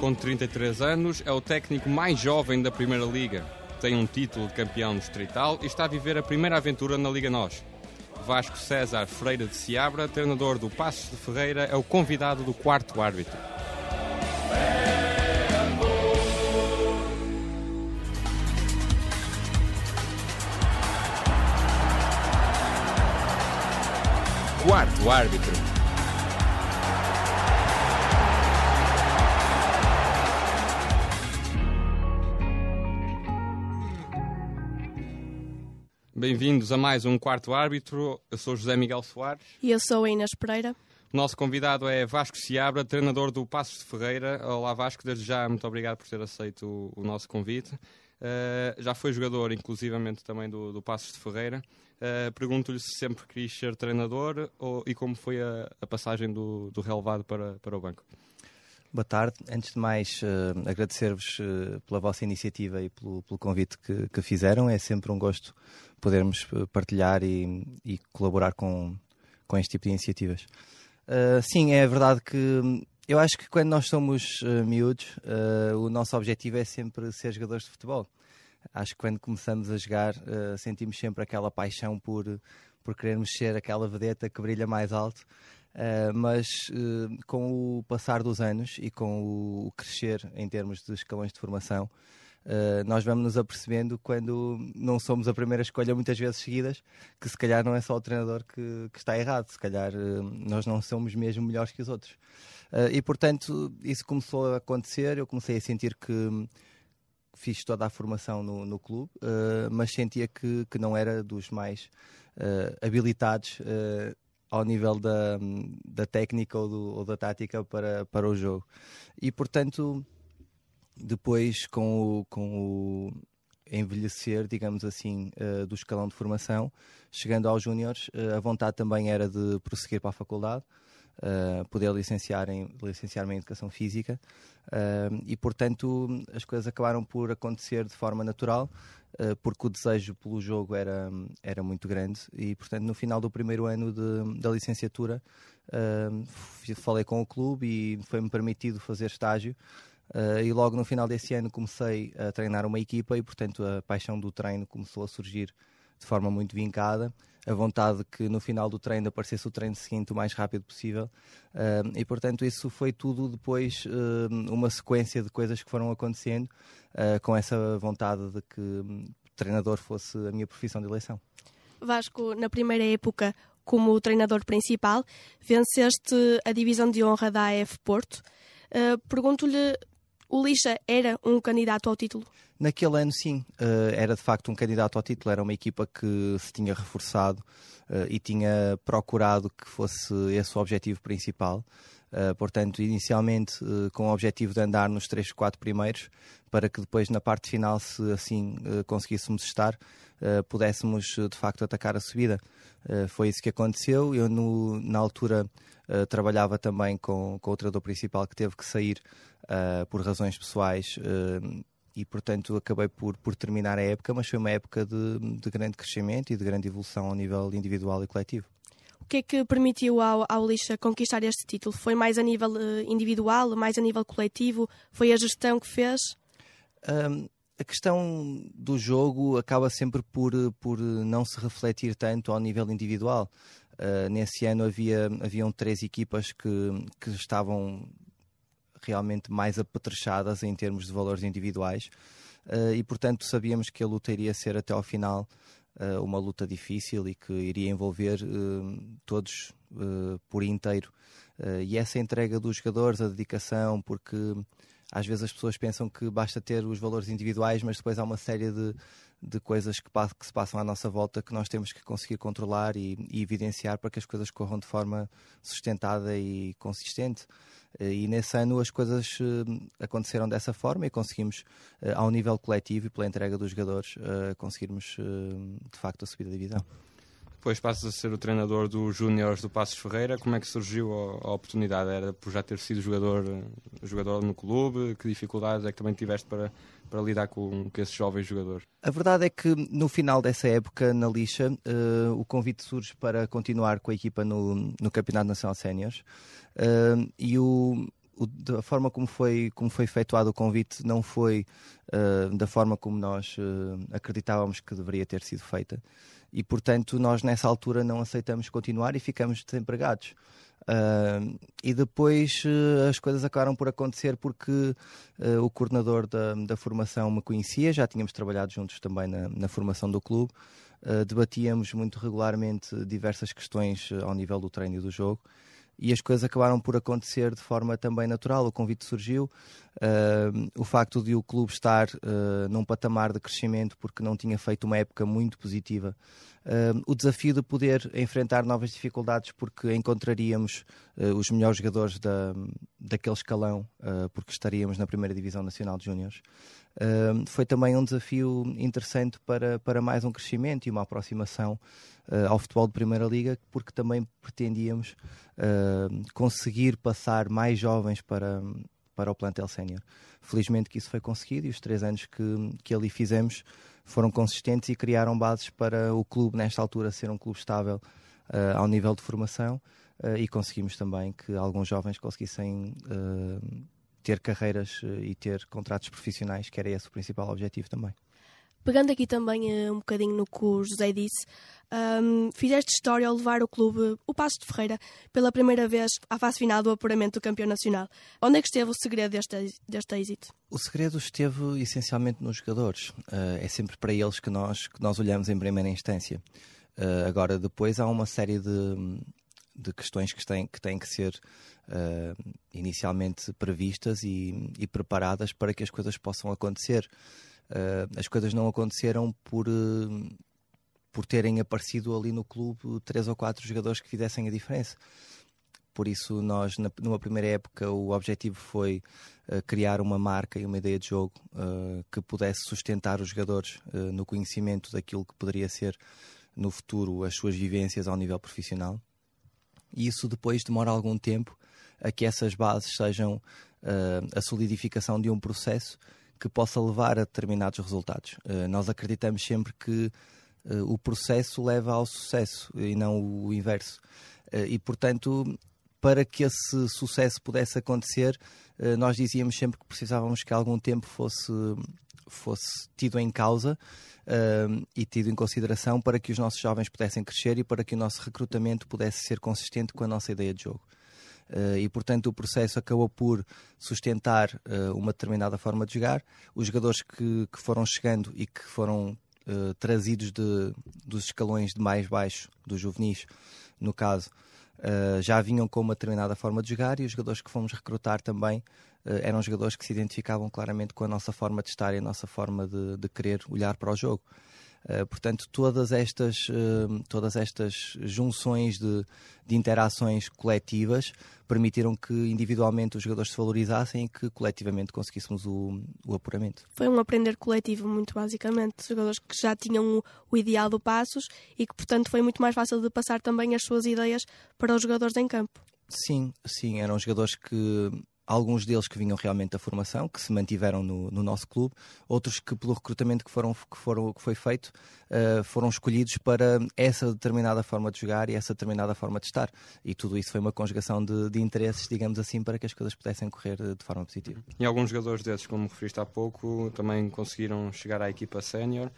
Com 33 anos, é o técnico mais jovem da Primeira Liga. Tem um título de campeão distrital e está a viver a primeira aventura na Liga NOS. Vasco César Freira de Seabra, treinador do Passos de Ferreira, é o convidado do quarto árbitro. Quarto árbitro. Bem-vindos a mais um quarto árbitro. Eu sou José Miguel Soares. E eu sou a Inês Pereira. O nosso convidado é Vasco Seabra, treinador do Passos de Ferreira. Olá Vasco, desde já muito obrigado por ter aceito o, o nosso convite. Uh, já foi jogador, inclusivamente, também do, do Passos de Ferreira. Uh, Pergunto-lhe se sempre quis ser treinador ou, e como foi a, a passagem do, do relevado para, para o banco. Boa tarde. Antes de mais, uh, agradecer-vos uh, pela vossa iniciativa e pelo, pelo convite que, que, fizeram. É sempre um gosto podermos partilhar e, e colaborar com, com este tipo de iniciativas. Uh, sim, é verdade que eu acho que quando nós somos miúdos, o nosso objetivo é sempre ser jogadores de futebol. Acho que quando começamos a jogar, sentimos sempre aquela paixão por, por querermos ser aquela vedeta que brilha mais alto. Uh, mas uh, com o passar dos anos e com o crescer em termos de escalões de formação, uh, nós vamos nos apercebendo quando não somos a primeira escolha muitas vezes seguidas, que se calhar não é só o treinador que, que está errado, se calhar nós não somos mesmo melhores que os outros. e portanto, isso começou a acontecer, eu comecei a sentir que fiz toda a formação no, no clube, mas sentia que, que não era dos mais habilitados ao nível da, da técnica ou, do, ou, da tática para, para o jogo. E portanto, depois com o, com o envelhecer, digamos assim, uh, do escalão de formação, chegando aos júniores, uh, a vontade também era de prosseguir para a faculdade. Uh, poder licenciar em, licenciar-me em Educação Física e, portanto, as coisas acabaram por acontecer de forma natural eh, porque o desejo pelo jogo era, era muito grande e, portanto, no final do primeiro ano de, da licenciatura, uh, falei com o clube e foi-me permitido fazer estágio. Uh, e logo no final desse ano comecei a treinar uma equipa e, portanto, a paixão do treino começou a surgir de forma muito vincada. A vontade que no final do treino aparecesse o treino seguinte o mais rápido possível. Uh, e, portanto, isso foi tudo depois uh, uma sequência de coisas que foram acontecendo uh, com essa vontade de que um, treinador fosse a minha profissão de eleição. Vasco, na primeira época, como treinador principal, venceste a divisão de honra da AF Porto. Pergunto-lhe o Lixa era um candidato ao título? Naquele ano, sim, uh, era de facto um candidato ao título. Era uma equipa que se tinha reforçado uh, e tinha procurado que fosse esse o objetivo principal. Uh, portanto, inicialmente com o objetivo de andar nos três, quatro primeiros, para que depois na parte final, se assim conseguíssemos estar, pudéssemos de facto atacar a subida. foi isso que aconteceu. Eu, no, na altura, trabalhava também com, com o treinador principal que teve que sair uh, por razões pessoais uh, e, portanto, acabei por, por terminar a época, mas foi uma época de, de grande crescimento e de grande evolução ao nível individual e coletivo. O que é que permitiu ao, ao Lixa conquistar este título? Foi mais a nível uh, individual, mais a nível coletivo? Foi a gestão que fez? Um, a questão do jogo acaba sempre por, por não se refletir tanto ao nível individual. Uh, nesse ano havia, haviam três equipas que, que estavam realmente mais apetrechadas em termos de valores individuais uh, e, portanto, sabíamos que a luta iria ser até ao final uh, uma luta difícil e que iria envolver uh, todos por inteiro. e essa entrega dos jogadores, a dedicação, porque às vezes as pessoas pensam que basta ter os valores individuais, mas depois há uma série de, de coisas que, que, se passam à nossa volta que nós temos que conseguir controlar e, e, evidenciar para que as coisas corram de forma sustentada e consistente. Eh, e nesse ano as coisas eh, aconteceram dessa forma e conseguimos, eh, ao nível coletivo e pela entrega dos jogadores, conseguirmos de facto a subida da divisão. Depois passas a ser o treinador dos Júniores do Passos Ferreira. Como é que surgiu a, a, oportunidade? Era por já ter sido jogador, jogador no clube? Que dificuldades é que também tiveste para, para lidar com, com esses jovens jogadores? A verdade é que no final dessa época, na lixa, uh, o convite surge para continuar com a equipa no, no Campeonato Nacional Séniores uh, e o, da forma como foi, como foi efetuado o convite não foi uh, da forma como nós uh, acreditávamos que deveria ter sido feita. E, portanto, nós nessa altura não aceitamos continuar e ficamos desempregados. Uh, e depois uh, as coisas acabaram por acontecer porque uh, o coordenador da, da, formação me conhecia, já tínhamos trabalhado juntos também na, na formação do clube, debatíamos muito regularmente diversas questões ao nível do treino e do jogo e as coisas acabaram por acontecer de forma também natural. O convite surgiu, uh, o facto de o clube estar uh, num patamar de crescimento porque não tinha feito uma época muito positiva, uh, o desafio de poder enfrentar novas dificuldades porque encontraríamos os melhores jogadores da, daquele escalão, porque estaríamos na primeira divisão nacional de júniores. Foi também um desafio interessante para, para mais um crescimento e uma aproximação ao futebol de Primeira Liga, porque também pretendíamos conseguir passar mais jovens para, para o plantel sénior. Felizmente que isso foi conseguido e os três anos que, que ali fizemos foram consistentes e criaram bases para o clube, nesta altura, ser um clube estável uh, ao nível de formação uh, e conseguimos também que alguns jovens conseguissem uh, ter carreiras e ter contratos profissionais, que era esse o principal objetivo também. Pegando aqui também um bocadinho no que o José disse, um, fizeste história ao levar o clube, o Passo de Ferreira, pela primeira vez à fase final do apuramento do campeão nacional. Onde é que esteve o segredo deste, deste êxito? O segredo esteve essencialmente nos jogadores. Uh, é sempre para eles que nós, que nós olhamos em primeira instância. Uh, agora, depois há uma série de, de questões que têm que, têm que ser uh, inicialmente previstas e, e, preparadas para que as coisas possam acontecer. as coisas não aconteceram por por terem aparecido ali no clube três ou quatro jogadores que fizessem a diferença. Por isso, nós, na, numa primeira época, o objetivo foi uh, criar uma marca e uma ideia de jogo uh, que pudesse sustentar os jogadores uh, no conhecimento daquilo que poderia ser no futuro as suas vivências ao nível profissional. E isso depois demora algum tempo a que essas bases sejam a solidificação de um processo que possa levar a determinados resultados. nós acreditamos sempre que uh, o processo leva ao sucesso e não o inverso. Uh, e, portanto, para que esse sucesso pudesse acontecer, uh, nós dizíamos sempre que precisávamos que algum tempo fosse, fosse tido em causa e tido em consideração para que os nossos jovens pudessem crescer e para que o nosso recrutamento pudesse ser consistente com a nossa ideia de jogo. Uh, e, portanto, o processo acabou por sustentar uh, uma determinada forma de jogar. Os jogadores que, que foram chegando e que foram uh, trazidos de, dos escalões de mais baixo, dos juvenis, no caso, uh, já vinham com uma determinada forma de jogar e os jogadores que fomos recrutar também uh, eram jogadores que se identificavam claramente com a nossa forma de estar e a nossa forma de, de querer olhar para o jogo. Uh, portanto, todas estas, uh, todas estas junções de, de, interações coletivas permitiram que individualmente os jogadores se valorizassem e que coletivamente conseguíssemos o, o apuramento. Foi um aprender coletivo, muito basicamente. Jogadores que já tinham o, o ideal do Passos e que, portanto, foi muito mais fácil de passar também as suas ideias para os jogadores em campo. Sim, sim, eram jogadores que alguns deles que vinham realmente da formação, que se mantiveram no, no nosso clube, outros que pelo recrutamento que, foram, que, foram, que foi feito uh, foram escolhidos para essa determinada forma de jogar e essa determinada forma de estar. E tudo isso foi uma conjugação de, de interesses, digamos assim, para que as coisas pudessem correr de forma positiva. E alguns jogadores desses, como referiste há pouco, também conseguiram chegar à equipa sénior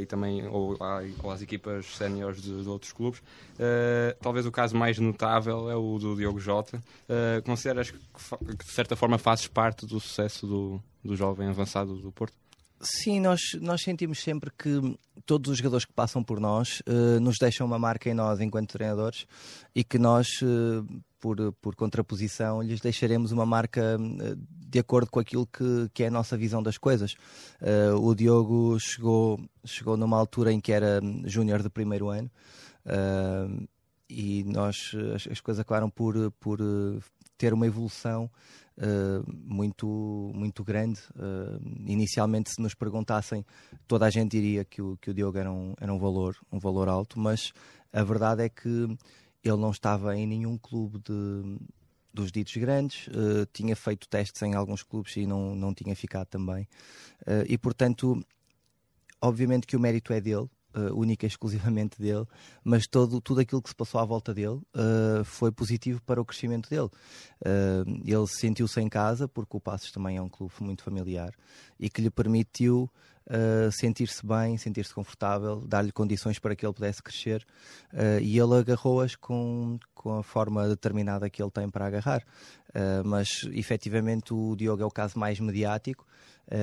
e também ou, ou às equipas séniores de, de, outros clubes. Uh, talvez o caso mais notável é o do Diogo Jota. Uh, consideras que, que, de certa forma fazes parte do sucesso do, do jovem avançado do Porto? Sim, nós, nós sentimos sempre que todos os jogadores que passam por nós uh, nos deixam uma marca em nós enquanto treinadores e que nós, uh, por, por contraposição, lhes deixaremos uma marca uh, de acordo com aquilo que, que é a nossa visão das coisas. o Diogo chegou, chegou numa altura em que era júnior de primeiro ano e nós as, as, coisas acabaram por, por ter uma evolução uh, muito, muito grande. Uh, inicialmente, se nos perguntassem, toda a gente diria que o, que o Diogo era um, era um, valor, um valor alto, mas a verdade é que ele não estava em nenhum clube de, dos ditos grandes, uh, tinha feito testes em alguns clubes e não, não tinha ficado também. e, portanto, obviamente que o mérito é dele, uh, única e exclusivamente dele, mas todo, tudo aquilo que se passou à volta dele uh, foi positivo para o crescimento dele. Uh, ele sentiu-se em casa, porque o Passos também é um clube muito familiar e que lhe permitiu sentir-se bem, sentir-se confortável, dar-lhe condições para que ele pudesse crescer e ele agarrou-as com, com a forma determinada que ele tem para agarrar. mas efetivamente o Diogo é o caso mais mediático,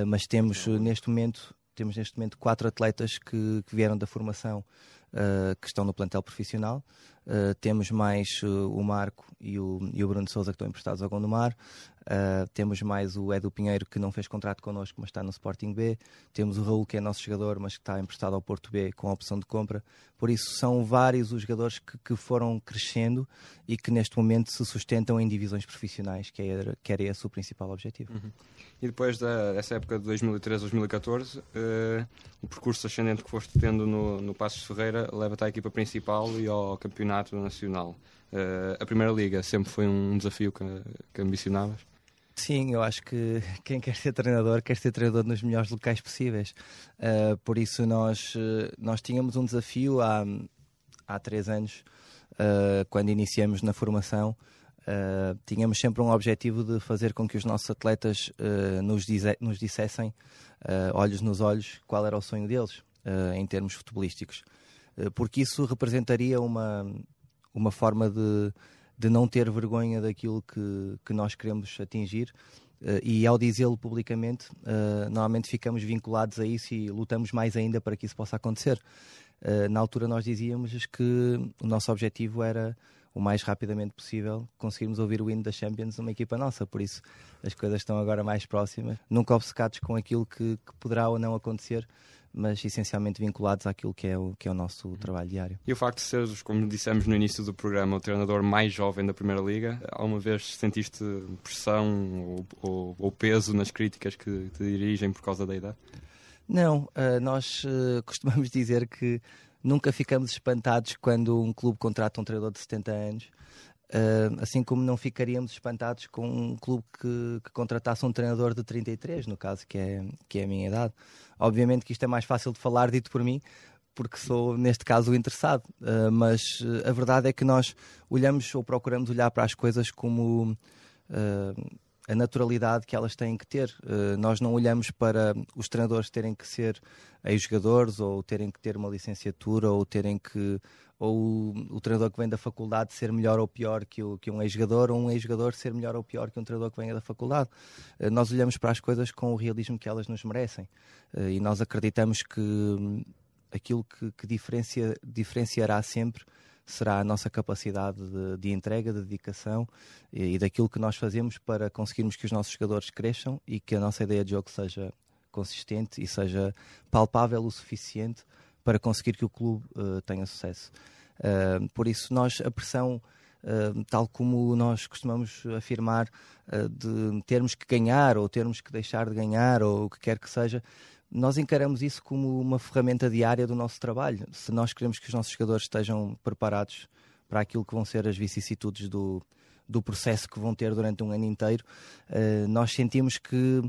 mas temos neste momento temos neste momento quatro atletas que, que vieram da formação uh, que estão no plantel profissional. Uh, temos mais uh, o Marco e o, e o Bruno Souza que estão emprestados ao Gondomar. Uh, temos mais o Edu Pinheiro que não fez contrato connosco, mas está no Sporting B. Temos o Raul que é nosso jogador, mas que está emprestado ao Porto B com a opção de compra. Por isso são vários os jogadores que, que foram crescendo e que neste momento se sustentam em divisões profissionais, que era, que era esse o principal objetivo. Uhum. E depois dessa época de 2013-2014, o percurso ascendente que foste tendo no, no Passos Ferreira leva-te à equipa principal e ao campeonato nacional. Uh, a Primeira Liga sempre foi um desafio que, que ambicionavas? Sim, eu acho que quem quer ser treinador quer ser treinador nos melhores locais possíveis. Uh, por isso nós, eh, nós tínhamos um desafio há, há três anos, uh, quando iniciamos na formação, uh, tínhamos sempre um objetivo de fazer com que os nossos atletas nos, nos dissessem, olhos nos olhos, qual era o sonho deles em termos futebolísticos. Porque isso representaria uma, uma forma de, de não ter vergonha daquilo que, que nós queremos atingir. Uh, e ao dizê-lo publicamente, uh, normalmente ficamos vinculados a isso e lutamos mais ainda para que isso possa acontecer. Uh, na altura, nós dizíamos que o nosso objetivo era o mais rapidamente possível conseguirmos ouvir o hino da Champions numa equipa nossa, por isso as coisas estão agora mais próximas, nunca obcecados com aquilo que, que poderá ou não acontecer, mas essencialmente vinculados àquilo que é o, que é o nosso trabalho diário. E o facto de seres, como dissemos no início do programa, o treinador mais jovem da Primeira Liga, alguma vez sentiste pressão ou, ou, ou peso nas críticas que te dirigem por causa da idade? Não, uh, nós uh, costumamos dizer que nunca ficamos espantados quando um clube contrata um treinador de 70 anos. Uh, assim como não ficaríamos espantados com um clube que, que, contratasse um treinador de 33, no caso, que é, que é a minha idade. Obviamente que isto é mais fácil de falar dito por mim, porque sou, neste caso, o interessado. Uh, mas uh, a verdade é que nós olhamos ou procuramos olhar para as coisas como a naturalidade que elas têm que ter. Uh, nós não olhamos para os treinadores terem que ser ex-jogadores ou terem que ter uma licenciatura ou terem que ou o, treinador que vem da faculdade ser melhor ou pior que, o, que um ex-jogador ou um ex-jogador ser melhor ou pior que um treinador que venha da faculdade. Uh, nós olhamos para as coisas com o realismo que elas nos merecem uh, e nós acreditamos que hum, aquilo que, que diferencia, diferenciará sempre será a nossa capacidade de, de entrega, de dedicação e, e, daquilo que nós fazemos para conseguirmos que os nossos jogadores cresçam e que a nossa ideia de jogo seja consistente e seja palpável o suficiente para conseguir que o clube uh, tenha sucesso. Uh, por isso, nós, a pressão, uh, tal como nós costumamos afirmar, de termos que ganhar ou termos que deixar de ganhar ou o que quer que seja, nós encaramos isso como uma ferramenta diária do nosso trabalho. Se nós queremos que os nossos jogadores estejam preparados para aquilo que vão ser as vicissitudes do, do processo que vão ter durante um ano inteiro, uh, nós sentimos que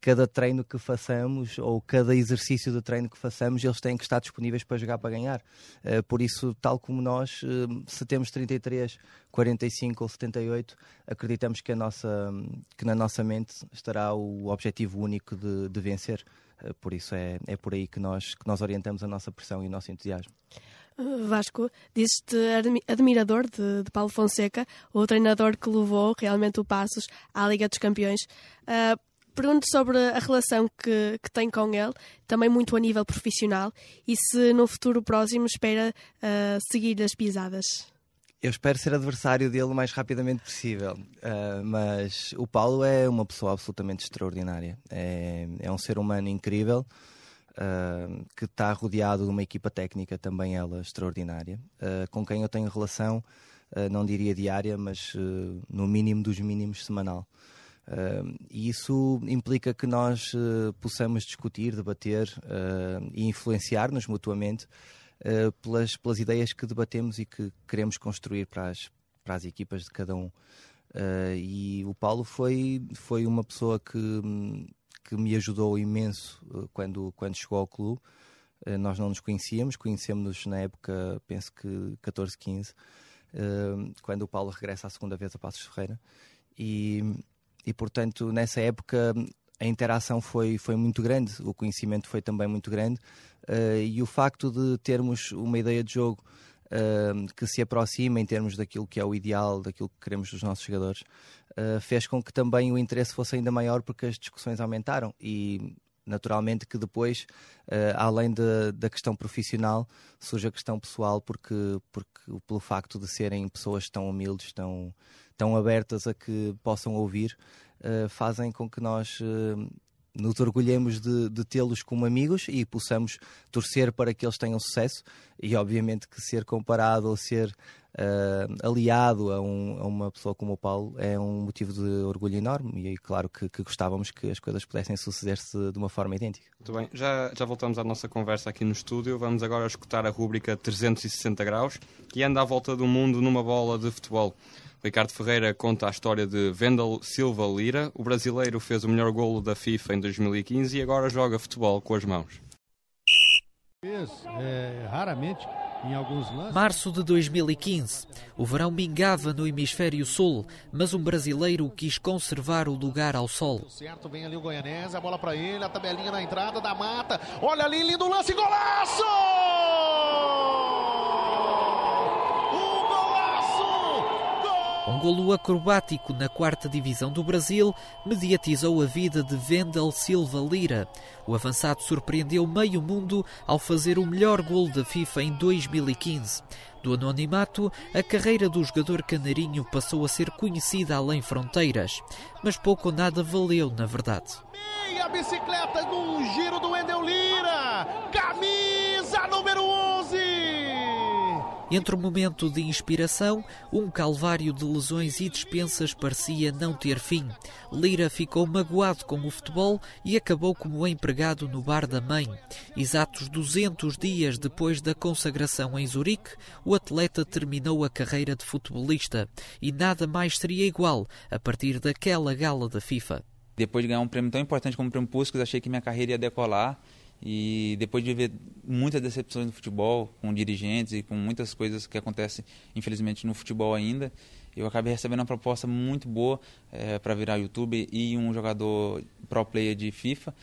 cada treino que façamos ou cada exercício de treino que façamos, eles têm que estar disponíveis para jogar para ganhar. Uh, por isso, tal como nós, uh, se temos 33, 45 ou 78, acreditamos que, nossa, que na nossa mente estará o objetivo único de, de vencer. Eh, por isso é, é por aí que nós, que nós orientamos a nossa pressão e o nosso entusiasmo. Vasco, dizes-te admirador de, de, Paulo Fonseca, o treinador que levou realmente o Passos à Liga dos Campeões. Uh, Pergunto sobre a relação que, que tem com ele, também muito a nível profissional, e se no futuro próximo espera uh, seguir as pisadas. Eu espero ser adversário dele o mais rapidamente possível, uh, mas o Paulo é uma pessoa absolutamente extraordinária. É, é um ser humano incrível uh, que está rodeado de uma equipa técnica também ela extraordinária, uh, com quem eu tenho relação, não diria diária, mas no mínimo dos mínimos semanal. e isso implica que nós possamos discutir, debater e influenciar-nos mutuamente uh, pelas, pelas ideias que debatemos e que queremos construir para as, para as equipas de cada um. Uh, e o Paulo foi, foi uma pessoa que, que me ajudou imenso uh, quando, quando chegou ao clube. Uh, nós não nos conhecíamos, conhecemos-nos na época, penso que 14, 15, uh, quando o Paulo regressa a segunda vez a Passos Ferreira. E, e portanto, nessa época a interação foi, foi muito grande, o conhecimento foi também muito grande uh, e o facto de termos uma ideia de jogo uh, que se aproxima em termos daquilo que é o ideal, daquilo que queremos dos nossos jogadores, uh, fez com que também o interesse fosse ainda maior porque as discussões aumentaram e naturalmente que depois, além de, da questão profissional, surge a questão pessoal porque, porque pelo facto de serem pessoas tão humildes, tão, tão abertas a que possam ouvir, uh, fazem com que nós uh, nos orgulhemos de, de tê-los como amigos e possamos torcer para que eles tenham sucesso e obviamente que ser comparado ou ser uh, aliado a, um, a, uma pessoa como o Paulo é um motivo de orgulho enorme e claro que, que gostávamos que as coisas pudessem suceder-se de uma forma idêntica. Muito bem, já, já voltamos à nossa conversa aqui no estúdio, vamos agora escutar a rúbrica 360 graus que anda à volta do mundo numa bola de futebol. Ricardo Ferreira conta a história de Vendel Silva Lira. O brasileiro fez o melhor golo da FIFA em 2015 e agora joga futebol com as mãos. É, raramente. Março de 2015. O verão mingava no hemisfério sul, mas um brasileiro quis conservar o lugar ao sol. Certo, vem ali o Goianese, a bola para ele, a tabelinha na entrada da mata. Olha ali, lindo lance, golaço! Um golo acrobático na quarta divisão do Brasil mediatizou a vida de Vendel Silva Lira. O avançado surpreendeu meio mundo ao fazer o melhor golo da FIFA em 2015. Do anonimato, a carreira do jogador canarinho passou a ser conhecida além fronteiras. Mas pouco ou nada valeu, na verdade. Meia bicicleta no giro do Wendel Lira! Camisa número 11! Entre o momento de inspiração, um calvário de lesões e dispensas parecia não ter fim. Lira ficou magoado com o futebol e acabou como empregado no bar da mãe. Exatos 200 dias depois da consagração em Zurique, o atleta terminou a carreira de futebolista e nada mais seria igual a partir daquela gala da FIFA. Depois de ganhar um prêmio tão importante como o Prêmio Puskas, achei que minha carreira ia decolar e depois de ver muitas decepções no futebol, com dirigentes e com muitas coisas que acontecem, infelizmente, no futebol ainda, eu acabei recebendo uma proposta muito boa é, para virar YouTube e um jogador pro player de FIFA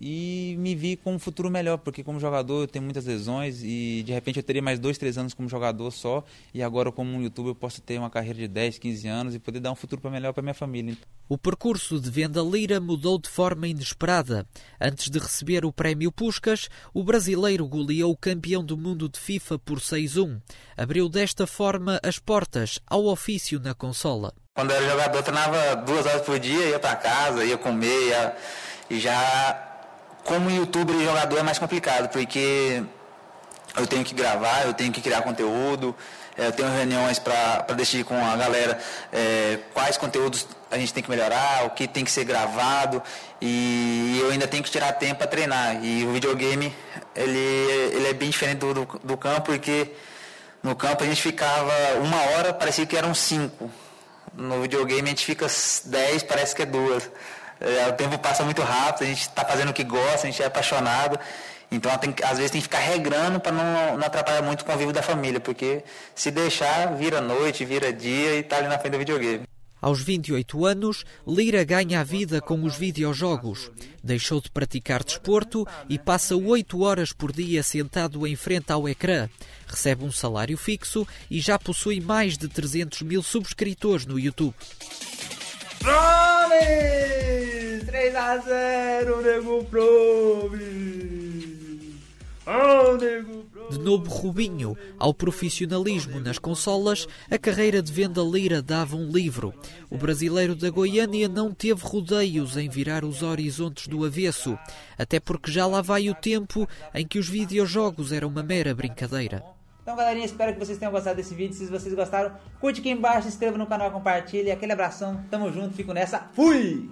e me vi com um futuro melhor, porque como jogador eu tenho muitas lesões e de repente eu teria mais dois, três anos como jogador só e agora como um youtuber eu posso ter uma carreira de 10, 15 anos e poder dar um futuro para melhor para minha família. O percurso de Venda Lira mudou de forma inesperada. Antes de receber o prémio Puscas, o brasileiro goleou o campeão do mundo de FIFA por 6-1. Abriu desta forma as portas ao ofício na consola. Quando eu era jogador, treinava duas horas por dia, ia para casa, ia comer, ia... e já como youtuber e jogador é mais complicado, porque eu tenho que gravar, eu tenho que criar conteúdo, é, eu tenho reuniões para decidir com a galera é, quais conteúdos a gente tem que melhorar, o que tem que ser gravado e eu ainda tenho que tirar tempo para treinar. E o videogame ele, ele é bem diferente do, do, do, campo, porque no campo a gente ficava uma hora, parecia que eram cinco. No videogame a gente fica dez, parece que é duas. É, o tempo passa muito rápido, a gente está fazendo o que gosta, a gente é apaixonado. Então, tem, às vezes tem que ficar regrando para não, não atrapalhar muito o convívio da família, porque se deixar, vira noite, vira dia e está ali na frente do videogame. Aos 28 anos, Lira ganha a vida com os videojogos. Deixou de praticar desporto e passa 8 horas por dia sentado em frente ao ecrã. Recebe um salário fixo e já possui mais de 300 mil subscritores no YouTube. Promes! 3 a 0, Nego! Oh, Nego de Novo Rubinho ao profissionalismo nas consolas, a carreira de venda lira dava um livro. O brasileiro da Goiânia não teve rodeios em virar os horizontes do avesso, até porque já lá vai o tempo em que os videojogos eram uma mera brincadeira. Então, galerinha, espero que vocês tenham gostado desse vídeo. Se vocês gostaram, curte aqui embaixo, se inscreva no canal, compartilhe. Aquele abração, tamo junto, fico nessa. Fui!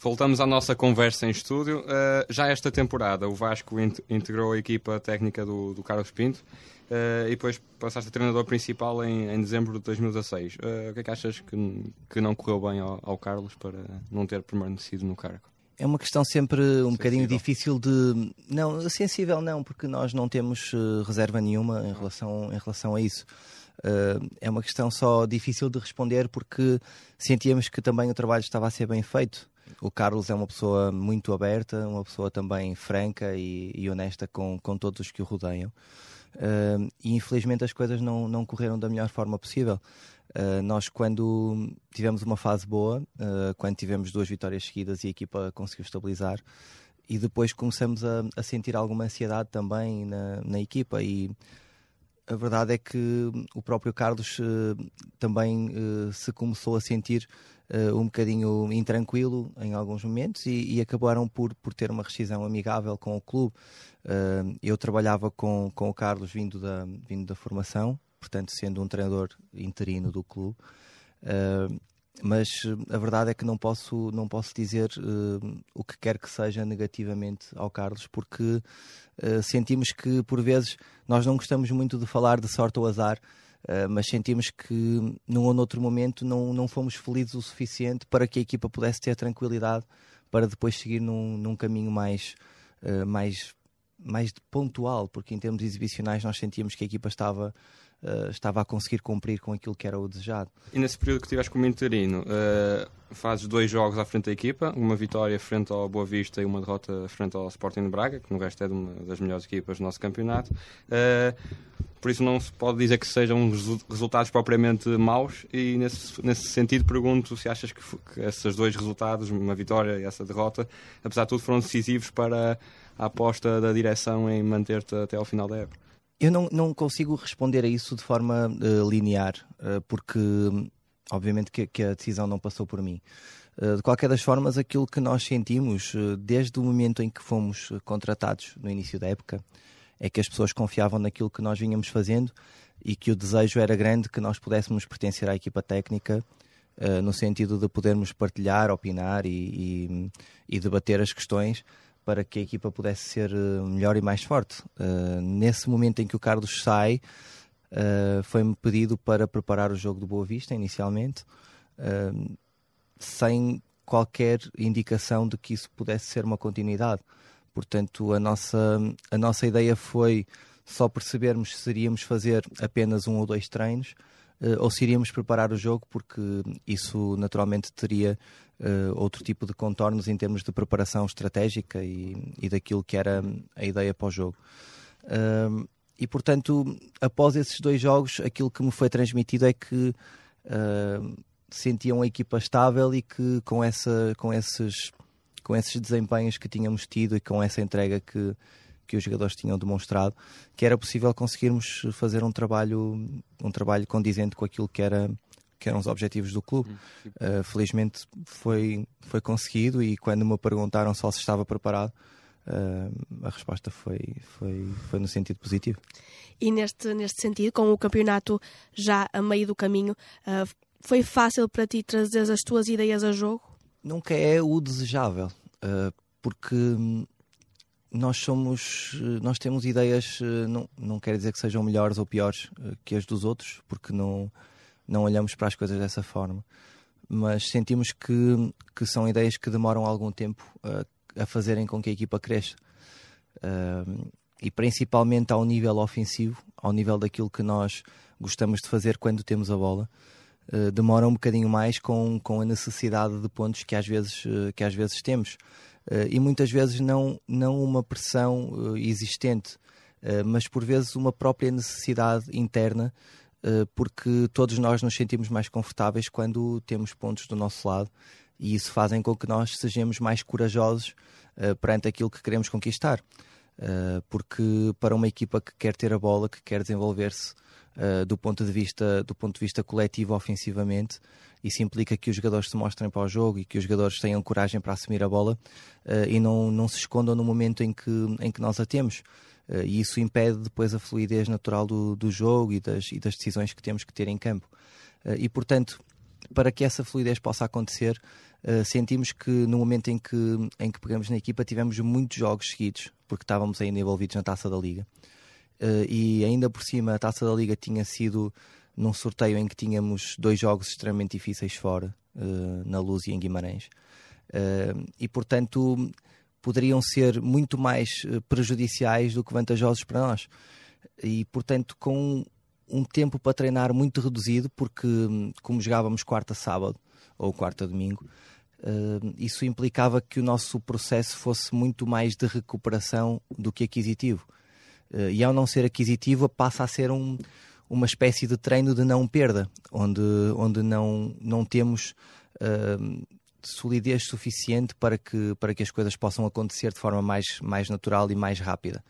Voltamos à nossa conversa em estúdio. Uh, já esta temporada, o Vasco integrou a equipa técnica do, do Carlos Pinto uh, e depois passaste a treinador principal em, em dezembro de 2016. Uh, eh, o que é que achas que, que não correu bem ao, ao Carlos para não ter permanecido no cargo? É uma questão sempre um sensível. bocadinho difícil de. Não, sensível não, porque nós não temos uh, reserva nenhuma em relação, em relação a isso. Uh, é uma questão só difícil de responder porque sentíamos que também o trabalho estava a ser bem feito. O Carlos é uma pessoa muito aberta, uma pessoa também franca e, e honesta com, com todos os que o rodeiam. Uh, e infelizmente as coisas não, não correram da melhor forma possível. Uh, nós, quando tivemos uma fase boa, uh, quando tivemos duas vitórias seguidas e a equipa conseguiu estabilizar, e depois começamos a, a sentir alguma ansiedade também na, na, equipa. E a verdade é que o próprio Carlos uh, também se começou a sentir um bocadinho intranquilo em alguns momentos e, e, acabaram por, por ter uma rescisão amigável com o clube. eu trabalhava com, com o Carlos vindo da, vindo da formação portanto, sendo um treinador interino do clube. Uh, mas a verdade é que não posso, não posso dizer uh, o que quer que seja negativamente ao Carlos, porque uh, sentimos que, por vezes, nós não gostamos muito de falar de sorte ou azar, uh, mas sentimos que num ou noutro momento não, não fomos felizes o suficiente para que a equipa pudesse ter tranquilidade para depois seguir num, num caminho mais, mais, mais pontual, porque em termos exibicionais nós sentíamos que a equipa estava uh, estava a conseguir cumprir com aquilo que era o desejado. E nesse período que estiveste como interino, uh, fazes dois jogos à frente da equipa, uma vitória frente ao Boa Vista e uma derrota frente ao Sporting de Braga, que no resto é de uma das melhores equipas do nosso campeonato. Uh, por isso não se pode dizer que sejam resultados propriamente maus e nesse, nesse sentido pergunto se achas que, que esses dois resultados, uma vitória e essa derrota, apesar de tudo foram decisivos para a aposta da direção em manter-te até ao final da época. Eu não, não consigo responder a isso de forma uh, linear, uh, porque obviamente que, que, a decisão não passou por mim. Uh, de qualquer das formas, aquilo que nós sentimos desde o momento em que fomos contratados no início da época é que as pessoas confiavam naquilo que nós vinhamos fazendo e que o desejo era grande que nós pudéssemos pertencer à equipa técnica no sentido de podermos partilhar, opinar e, e, e debater as questões para que a equipa pudesse ser eh, melhor e mais forte. Uh, nesse momento em que o Carlos sai, uh, foi-me pedido para preparar o jogo do Boa Vista, inicialmente, uh, sem qualquer indicação de que isso pudesse ser uma continuidade. Portanto, a nossa, a nossa ideia foi só percebermos se iríamos fazer apenas um ou dois treinos ou se iríamos preparar o jogo, porque isso naturalmente teria uh, outro tipo de contornos em termos de preparação estratégica e, e daquilo que era a ideia para o jogo. Uh, e portanto, após esses dois jogos, aquilo que me foi transmitido é que uh, sentiam a equipa estável e que com, essa, com, esses, com esses desempenhos que tínhamos tido e com essa entrega que, que os jogadores tinham demonstrado, que era possível conseguirmos fazer um trabalho, um trabalho condizente com aquilo que era que eram os objetivos do clube. Uh, felizmente foi, foi conseguido e quando me perguntaram só se estava preparado, uh, a resposta foi, foi, foi no sentido positivo. E neste, neste sentido, com o campeonato já a meio do caminho, uh, foi fácil para ti trazer as tuas ideias a jogo? Nunca é o desejável, porque nós somos nós temos ideias não, não quer dizer que sejam melhores ou piores que as dos outros porque não não olhamos para as coisas dessa forma. Mas sentimos que, que são ideias que demoram algum tempo a, a fazerem com que a equipa cresça. Uh, e principalmente ao nível ofensivo, ao nível daquilo que nós gostamos de fazer quando temos a bola, uh, demora um bocadinho mais com, com a necessidade de pontos que às vezes, uh, que às vezes temos. Uh, e muitas vezes não, não uma pressão existente, mas por vezes uma própria necessidade interna eh, porque todos nós nos sentimos mais confortáveis quando temos pontos do nosso lado e isso fazem com que nós sejamos mais corajosos perante aquilo que queremos conquistar. Porque para uma equipa que quer ter a bola, que quer desenvolver-se uh, do ponto de vista do ponto de vista coletivo ofensivamente, isso implica que os jogadores se mostrem para o jogo e que os jogadores tenham coragem para assumir a bola e não, não se escondam no momento em que, em que nós a temos. Uh, e isso impede depois a fluidez natural do, do jogo e das, e das decisões que temos que ter em campo. Uh, e portanto, para que essa fluidez possa acontecer, uh, sentimos que no momento em que, em que pegamos na equipa tivemos muitos jogos seguidos, porque estávamos ainda envolvidos na taça da Liga. E ainda por cima, a taça da Liga tinha sido num sorteio em que tínhamos dois jogos extremamente difíceis fora, na Luz e em Guimarães. e, portanto, poderiam ser muito mais prejudiciais do que vantajosos para nós. E, portanto, com um tempo para treinar muito reduzido, porque como jogávamos quarta sábado ou quarta domingo, uh, isso implicava que o nosso processo fosse muito mais de recuperação do que aquisitivo. Uh, e ao não ser aquisitivo, passa a ser um, uma espécie de treino de não perda, onde, onde não, não temos uh, solidez suficiente para que, para que as coisas possam acontecer de forma mais, mais natural e mais rápida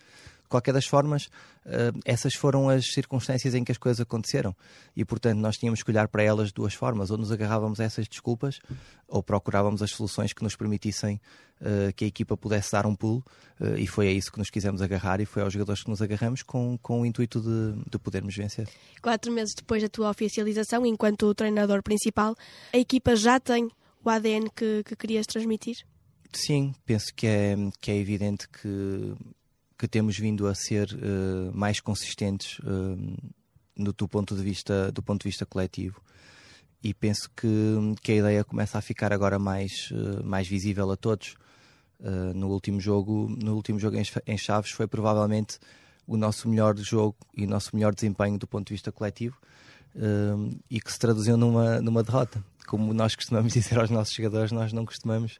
qualquer das formas, uh, essas foram as circunstâncias em que as coisas aconteceram. E, portanto, nós tínhamos que olhar para elas de duas formas. Ou nos agarrávamos a essas desculpas, ou procurávamos as soluções que nos permitissem uh, que a equipa pudesse dar um pulo. Uh, e foi a isso que nos quisemos agarrar e foi aos jogadores que nos agarramos com, com o intuito de, de podermos vencer. Quatro meses depois da tua oficialização, enquanto treinador principal, a equipa já tem o ADN que, que querias transmitir? Sim, penso que é, que é evidente que que temos vindo a ser uh, mais consistentes uh, no, do, ponto de vista, do ponto de vista coletivo. E penso que, que a ideia começa a ficar agora mais, uh, mais visível a todos. no último jogo, no último jogo em, em Chaves foi provavelmente o nosso melhor jogo e o nosso melhor desempenho do ponto de vista coletivo e que se traduziu numa, numa derrota. Como nós costumamos dizer aos nossos jogadores, nós não costumamos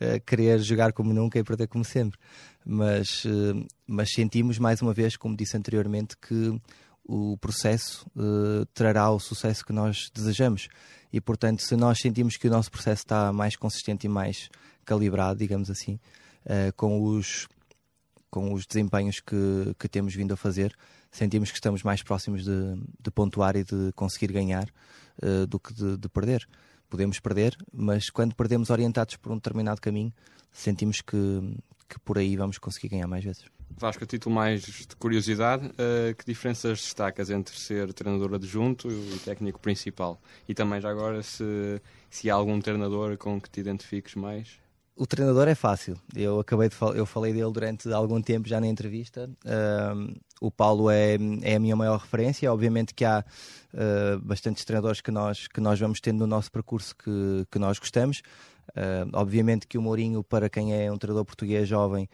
uh, querer jogar como nunca e perder como sempre. Mas, uh, mas sentimos, mais uma vez, como disse anteriormente, que o processo uh, trará o sucesso que nós desejamos. E, portanto, se nós sentimos que o nosso processo está mais consistente e mais calibrado, digamos assim, com, os, com os desempenhos que, que temos vindo a fazer, sentimos que estamos mais próximos de, de pontuar e de conseguir ganhar uh, do que de, de, perder. Podemos perder, mas quando perdemos orientados por um determinado caminho, sentimos que, que por aí vamos conseguir ganhar mais vezes. Vasco, a título mais de curiosidade, uh, que diferenças destacas entre ser treinador adjunto e técnico principal? E também já agora se, se há algum treinador com que te identifiques mais? O treinador é fácil. Eu acabei de eu falei dele durante algum tempo já na entrevista. Uh, o Paulo é, é a minha maior referência. Obviamente que há uh, bastantes treinadores que nós que nós vamos tendo no nosso percurso que, que nós gostamos. Uh, obviamente que o Mourinho, para quem é um treinador português jovem,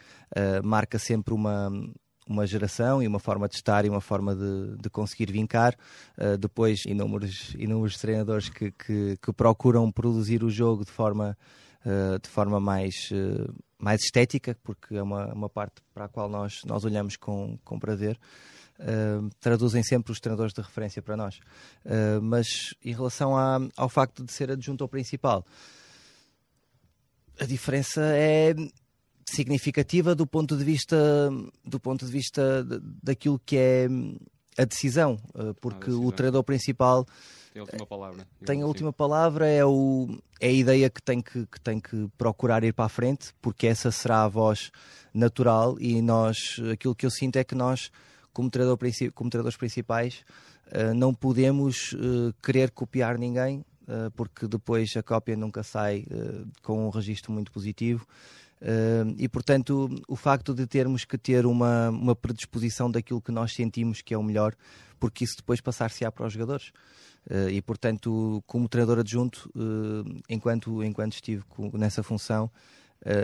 marca sempre uma uma geração e uma forma de estar e uma forma de, de conseguir vincar. Uh, depois, inúmeros, inúmeros treinadores que, que, que, procuram produzir o jogo de forma uh, de forma mais, uh, mais estética, porque é uma, uma parte para a qual nós, nós olhamos com, com prazer. Uh, traduzem sempre os treinadores de referência para nós. mas em relação a, ao facto de ser adjunto ao principal, a diferença é significativa do ponto de vista do ponto de vista daquilo que é a decisão, porque a decisão. o treinador principal tem a última palavra. Tem a última palavra, é, o, é a ideia que tem que, que tem que procurar ir para a frente, porque essa será a voz natural e nós, aquilo que eu sinto é que nós, como, treinador, como treinadores principais, uh, não podemos querer copiar ninguém, porque depois a cópia nunca sai com um registro muito positivo. E portanto, o facto de termos que ter uma, uma predisposição daquilo que nós sentimos que é o melhor, porque isso depois passar-se-á para os jogadores. Uh, e portanto, como treinador adjunto, uh, enquanto, enquanto estive nessa função,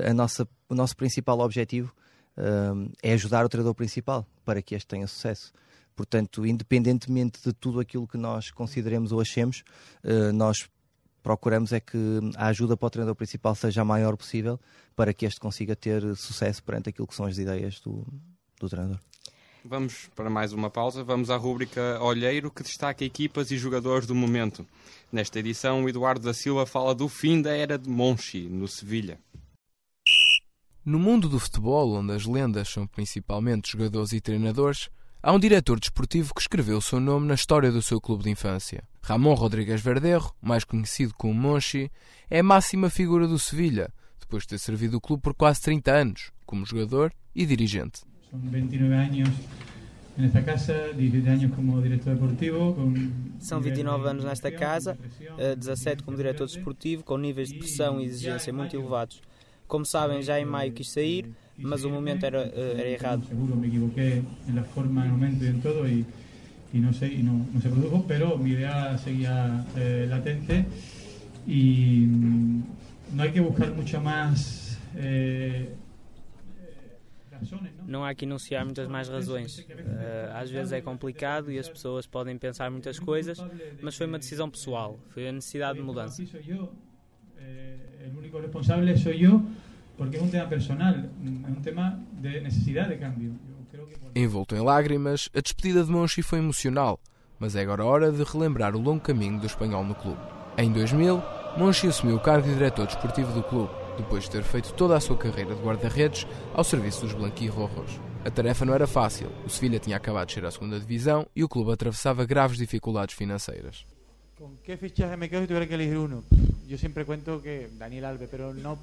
a nossa, o nosso principal objetivo é ajudar o treinador principal para que este tenha sucesso. Portanto, independentemente de tudo aquilo que nós consideremos ou achemos, nós procuramos é que a ajuda para o treinador principal seja a maior possível para que este consiga ter sucesso perante aquilo que são as ideias do, do treinador. Vamos para mais uma pausa. Vamos à rúbrica Olheiro, que destaca equipas e jogadores do momento. Nesta edição, o Eduardo da Silva fala do fim da era de Monchi, no Sevilha. No mundo do futebol, onde as lendas são principalmente jogadores e treinadores, há um diretor desportivo que escreveu o seu nome na história do seu clube de infância. Ramon Rodrigues Verderro, mais conhecido como Monchi, é a máxima figura do Sevilha, depois de ter servido o clube por quase 30 anos, como jogador e dirigente. São 29 anos nesta casa, 17 anos como diretor deportivo. São 29 anos nesta casa, 17 como diretor desportivo, com níveis de pressão e exigência muito elevados. Como sabem, já em maio quis sair, mas o momento era, era errado. Seguro me equivoquei na forma, no momento e em todo e y no sé, y no, no se produjo, pero mi idea seguía eh, latente y, no hay que buscar mucho más eh, Não há que enunciar muitas mais razões. Uh, às vezes é complicado e as pessoas podem pensar muitas coisas, mas foi uma decisão pessoal, foi a necessidade de mudança. O único responsável sou eu, porque é um tema personal, é um tema de necessidade de cambio. Envolto em lágrimas, a despedida de Monchi foi emocional, mas é agora hora de relembrar o longo caminho do espanhol no clube. Em 2000, Monchi assumiu o cargo de diretor desportivo do clube depois de ter feito toda a sua carreira de guarda-redes ao serviço dos Blanquirrojos. A tarefa não era fácil. O Sevilha tinha acabado de chegar à segunda divisão e o clube atravessava graves dificuldades financeiras. Com que fichaje me quedo se tivesse que elegir um? Eu sempre conto que Daniel Alves, mas não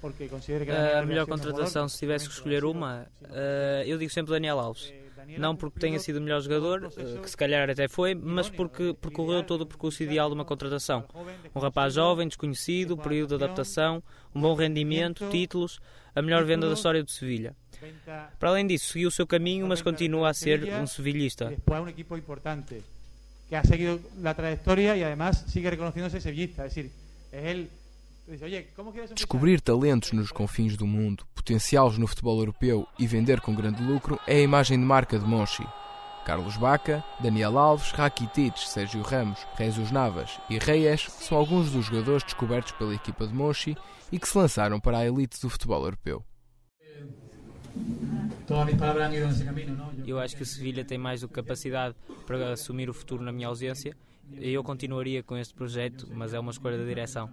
porque considero que a melhor contratação se tivesse que escolher uma, uh, eu digo sempre Daniel Alves. Não porque tenha sido o melhor jogador, eh, que se calhar até foi, mas porque percorreu todo o percurso ideal de uma contratação. Um rapaz jovem, desconhecido, período de adaptação, um bom rendimento, títulos, a melhor venda da história do Sevilha. Para além disso, seguiu o seu caminho, mas continua a ser um sevilhista. Que ha seguido la trayectoria y además sigue reconociéndose sevillista, es decir, es el Descobrir talentos nos confins do mundo, potenciá-los no futebol europeu e vender com grande lucro é a imagem de marca de Monchi. Carlos Baca, Daniel Alves, Rakitic, Sérgio Ramos, Jesus Navas e Reyes são alguns dos jogadores descobertos pela equipa de Monchi e que se lançaram para a elite do futebol europeu. Eu acho que o Sevilha tem mais do que capacidade para assumir o futuro na minha ausência. Eu continuaria com este projeto, mas é uma escolha da direção.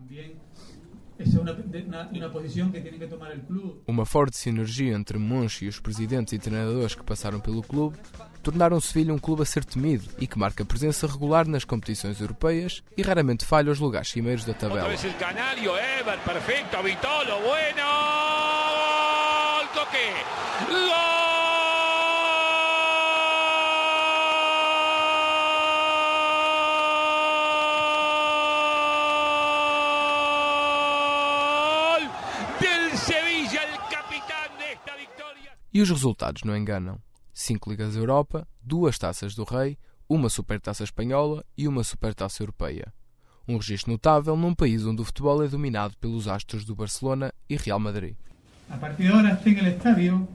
Uma forte sinergia entre Monchi e os presidentes e treinadores que passaram pelo clube tornaram Sevilha um clube a ser temido e que marca presença regular nas competições europeias e raramente falha os lugares cimeiros da tabela. E os resultados não enganam. Cinco Ligas Europa, duas Taças do Rei, uma Supertaça Espanhola e uma Supertaça Europeia. Um registro notável num país onde o futebol é dominado pelos astros do Barcelona e Real Madrid. A partir de agora, esté en el estadio,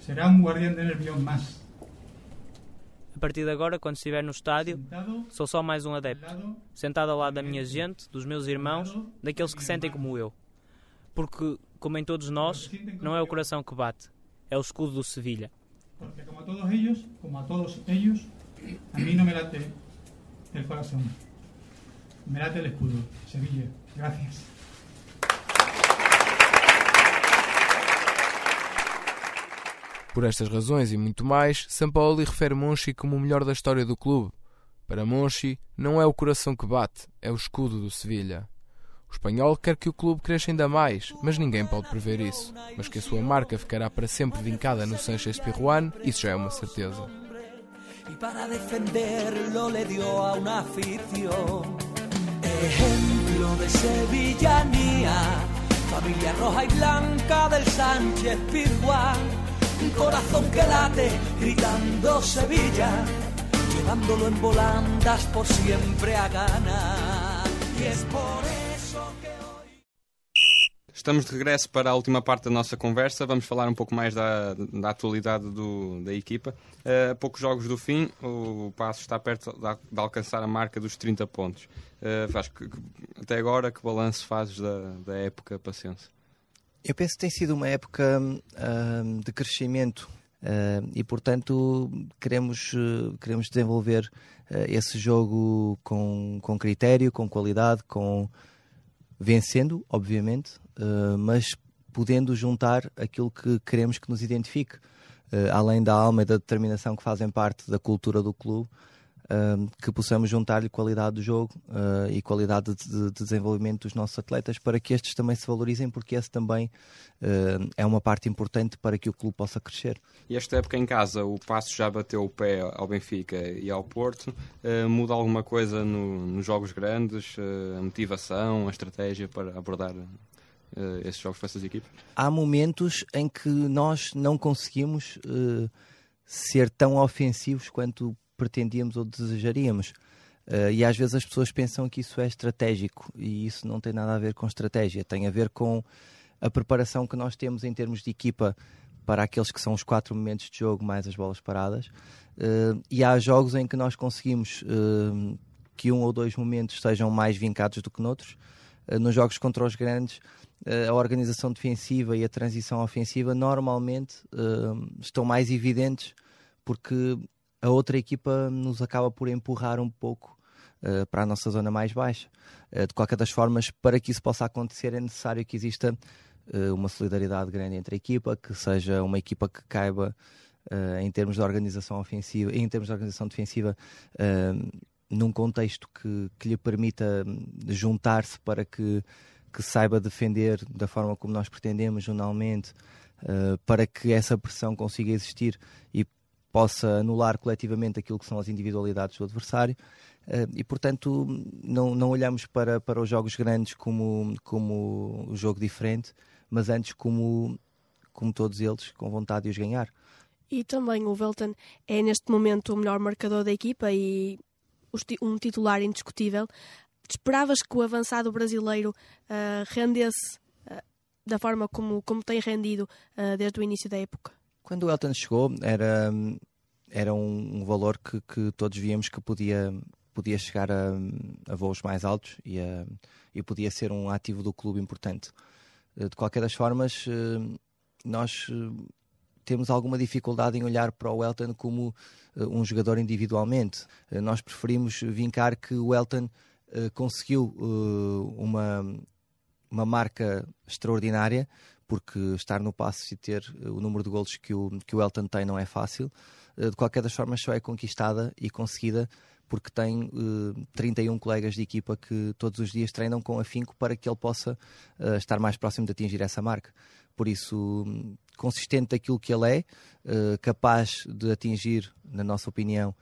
será um guardián de nervios mais. A partir de agora, quando estiver no estádio, sou só mais um adepto, sentado ao lado da minha gente, dos meus irmãos, daqueles que sentem como eu. Porque como em todos nós, não é o coração que bate, é o escudo do Sevilha. Porque como a todos eles, como a todos eles, a mim não me late o coração. Me late o escudo. Sevilla. Gracias. Por estas razões e muito mais, Sampaoli refere Monchi como o melhor da história do clube. Para Monchi, não é o coração que bate, é o escudo do Sevilha. O espanhol quer que o clube cresça ainda mais, mas ninguém pode prever isso. Mas que a sua marca ficará para sempre vincada no Sanchez Pirruan, isso já é uma certeza. Y para defenderlo le dio a una afición. Ejemplo de sevillanía, familia roja y blanca del Sánchez Pizjuán. Un corazón que late gritando Sevilla, llevándolo en volandas por siempre a ganar. Y es por eso. Estamos de regresso para a última parte da nossa conversa. Vamos falar um pouco mais da, da atualidade do, da equipa. Uh, poucos jogos do fim, o Passo está perto de, alcançar a marca dos 30 pontos. Uh, que, que, até agora, que balanço fazes da, da época Paciência? Eu penso que tem sido uma época uh, de crescimento uh, e, portanto, queremos, uh, queremos desenvolver esse jogo com, com critério, com qualidade, com vencendo, obviamente, mas podendo juntar aquilo que queremos que nos identifique, além da alma e da determinação que fazem parte da cultura do clube, uh, que possamos juntar-lhe qualidade do jogo e qualidade de, de, desenvolvimento dos nossos atletas para que estes também se valorizem, porque esse também é uma parte importante para que o clube possa crescer. E esta época em casa, o Passo já bateu o pé ao Benfica e ao Porto. muda alguma coisa no, nos jogos grandes? a motivação, a estratégia para abordar uh, esses jogos para essas equipes? Há momentos em que nós não conseguimos uh, ser tão ofensivos quanto pretendíamos ou desejaríamos. Uh, e às vezes as pessoas pensam que isso é estratégico e isso não tem nada a ver com estratégia, tem a ver com a preparação que nós temos em termos de equipa para aqueles que são os quatro momentos de jogo mais as bolas paradas. Uh, e há jogos em que nós conseguimos uh, que um ou dois momentos sejam mais vincados do que noutros. nos jogos contra os grandes, a organização defensiva e a transição ofensiva normalmente estão mais evidentes porque a outra equipa nos acaba por empurrar um pouco uh, para a nossa zona mais baixa. Uh, de qualquer das formas, para que isso possa acontecer, é necessário que exista uh, uma solidariedade grande entre a equipa, que seja uma equipa que caiba em termos de organização ofensiva, em termos de organização defensiva, num contexto que, que lhe permita juntar-se para que, que saiba defender da forma como nós pretendemos, jornalmente, para que essa pressão consiga existir e possa anular coletivamente aquilo que são as individualidades do adversário. Uh, e portanto não, não olhamos para, para os jogos grandes como, como o jogo diferente, mas antes como, como todos eles, com vontade de os ganhar. E também o Velton é neste momento o melhor marcador da equipa e um titular indiscutível. Esperavas que o avançado brasileiro uh, rendesse uh, da forma como, como tem rendido desde o início da época? Quando o Elton chegou, era, era um, um valor que, que, todos víamos que podia, podia chegar a, a voos mais altos e, a, e podia ser um ativo do clube importante. Eh, de qualquer das formas, eh, nós eh, temos alguma dificuldade em olhar para o Elton como um jogador individualmente. Nós preferimos vincar que o Elton conseguiu uma, uma marca extraordinária porque estar no passe e ter eh, o número de golos que o, que o Elton tem não é fácil. Eh, de qualquer das formas, só é conquistada e conseguida porque tem uh, 31 colegas de equipa que todos os dias treinam com afinco para que ele possa uh, estar mais próximo de atingir essa marca. Por isso, consistente daquilo que ele é, uh, capaz de atingir, na nossa opinião,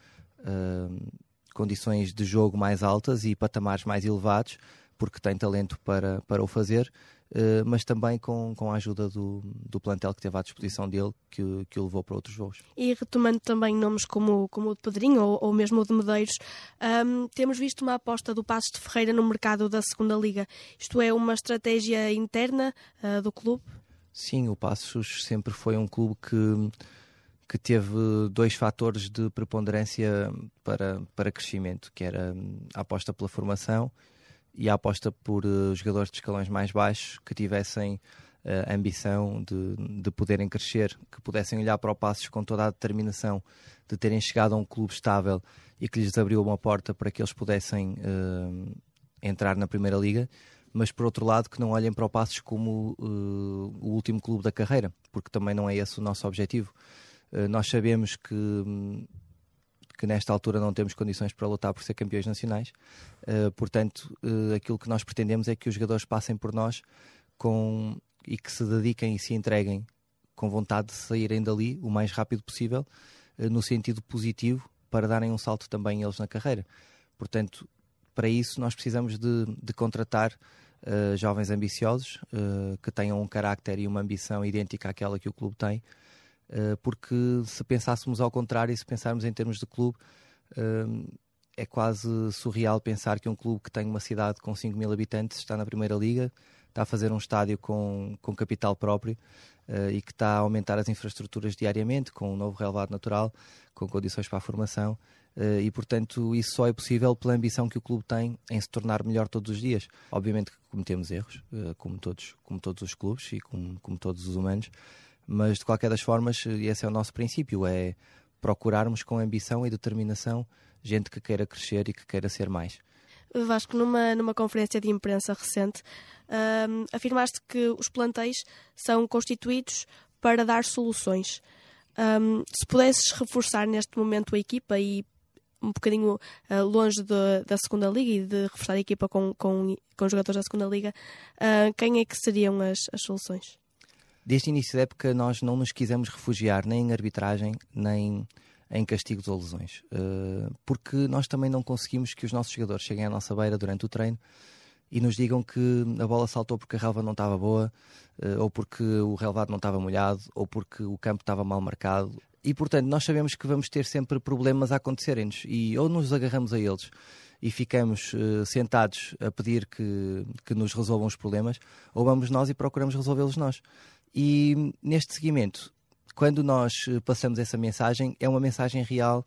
condições de jogo mais altas e patamares mais elevados, porque tem talento para, para o fazer. Uh, mas também com, com a ajuda do, do plantel que teve à disposição dele, que, que o levou para outros voos. E retomando também nomes como, como o de Pedrinho ou, ou mesmo o de Medeiros, um, temos visto uma aposta do Passos de Ferreira no mercado da segunda Liga. Isto é uma estratégia interna uh, do clube? Sim, o Passos sempre foi um clube que, que teve dois fatores de preponderância para, para crescimento, que era a aposta pela formação e a aposta por uh, jogadores de escalões mais baixos que tivessem uh, ambição de, de poderem crescer, que pudessem olhar para o Passos com toda a determinação de terem chegado a um clube estável e que lhes abriu uma porta para que eles pudessem uh, entrar na Primeira Liga, mas por outro lado que não olhem para o Passos como uh, o último clube da carreira, porque também não é esse o nosso objetivo. Uh, nós sabemos que um, que nesta altura não temos condições para lutar por ser campeões nacionais. Uh, portanto, uh, aquilo que nós pretendemos é que os jogadores passem por nós com, e que se dediquem e se entreguem com vontade de saírem dali o mais rápido possível, uh, no sentido positivo, para darem um salto também eles na carreira. Portanto, para isso nós precisamos de, de contratar jovens ambiciosos que tenham um carácter e uma ambição idêntica àquela que o clube tem porque se pensássemos ao contrário e se pensarmos em termos de clube, eh, é quase surreal pensar que um clube que tem uma cidade com 5 mil habitantes está na Primeira Liga, está a fazer um estádio com, com capital próprio uh, e que está a aumentar as infraestruturas diariamente, com um novo relevado natural, com condições para a formação. Uh, e, portanto, isso só é possível pela ambição que o clube tem em se tornar melhor todos os dias. Obviamente que cometemos erros, uh, como, todos, como todos os clubes e como, como todos os humanos, mas de qualquer das formas, esse é o nosso princípio: é procurarmos com ambição e determinação gente que queira crescer e que queira ser mais. Vasco, numa, numa conferência de imprensa recente, um, afirmaste que os plantéis são constituídos para dar soluções. Um, se pudesses reforçar neste momento a equipa e um bocadinho uh, longe de, da segunda liga e de reforçar a equipa com, com, com jogadores da segunda liga, uh, quem é que seriam as, as soluções? Desde o início da época, nós não nos quisemos refugiar nem em arbitragem, nem em castigos ou lesões, uh, porque nós também não conseguimos que os nossos jogadores cheguem à nossa beira durante o treino e nos digam que a bola saltou porque a relva não estava boa, uh, ou porque o relvado não estava molhado, ou porque o campo estava mal marcado. E portanto, nós sabemos que vamos ter sempre problemas a acontecerem-nos e ou nos agarramos a eles e ficamos uh, sentados a pedir que, que nos resolvam os problemas, ou vamos nós e procuramos resolvê-los nós. E neste seguimento, quando nós eh, passamos essa mensagem, é uma mensagem real,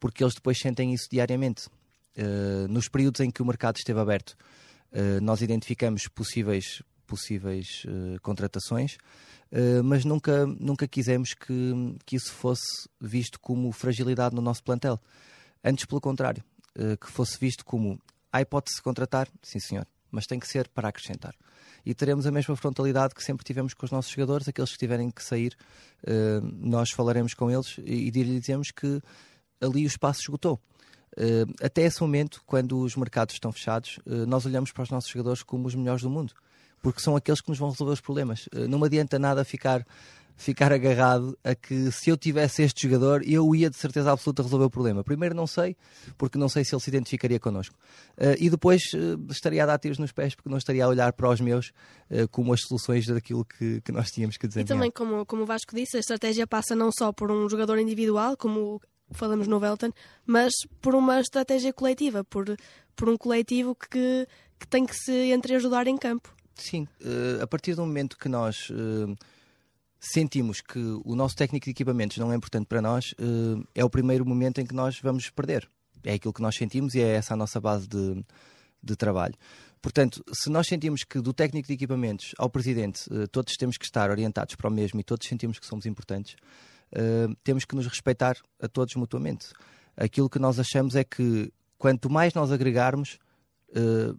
porque eles depois sentem isso diariamente. Uh, nos períodos em que o mercado esteve aberto, uh, nós identificamos possíveis, possíveis uh, contratações, mas nunca, nunca quisemos que, que isso fosse visto como fragilidade no nosso plantel. Antes, pelo contrário, que fosse visto como há hipótese de contratar, sim senhor, mas tem que ser para acrescentar e teremos a mesma frontalidade que sempre tivemos com os nossos jogadores, aqueles que tiverem que sair, uh, nós falaremos com eles e, e dizemos que ali o espaço esgotou. Uh, até esse momento, quando os mercados estão fechados, uh, nós olhamos para os nossos jogadores como os melhores do mundo, porque são aqueles que nos vão resolver os problemas. não me adianta nada ficar ficar agarrado a que se eu tivesse este jogador, eu ia de certeza absoluta resolver o problema. Primeiro, não sei, porque não sei se ele se identificaria connosco. Uh, e depois uh, estaria a dar tiros nos pés, porque não estaria a olhar para os meus uh, como as soluções daquilo que, que nós tínhamos que desenvolver. E também, como, como o Vasco disse, a estratégia passa não só por um jogador individual, como falamos no Velton, mas por uma estratégia coletiva, por, por um coletivo que, que tem que se entreajudar em campo. Sim, a partir do momento que nós sentimos que o nosso técnico de equipamentos não é importante para nós, eh, é o primeiro momento em que nós vamos perder. É aquilo que nós sentimos e é essa a nossa base de, de trabalho. Portanto, se nós sentimos que do técnico de equipamentos ao presidente eh, todos temos que estar orientados para o mesmo e todos sentimos que somos importantes, eh, temos que nos respeitar a todos mutuamente. Aquilo que nós achamos é que quanto mais nós agregarmos,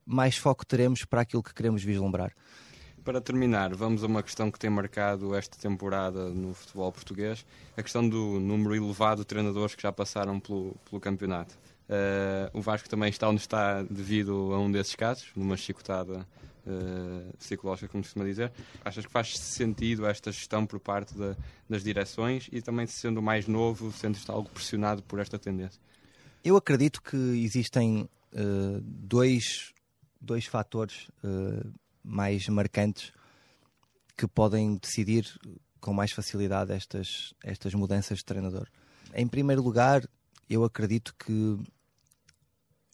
mais foco teremos para aquilo que queremos vislumbrar. Para terminar, vamos a uma questão que tem marcado esta temporada no futebol português, a questão do número elevado de treinadores que já passaram pelo, pelo campeonato. Uh, o Vasco também está onde está devido a um desses casos, numa chicotada uh, psicológica, como se costuma dizer. Achas que faz sentido esta gestão por parte de, das direções e também sendo mais novo, sendo algo pressionado por esta tendência? Eu acredito que existem uh, dois, dois fatores mais marcantes que podem decidir com mais facilidade estas, estas mudanças de treinador. Em primeiro lugar, eu acredito que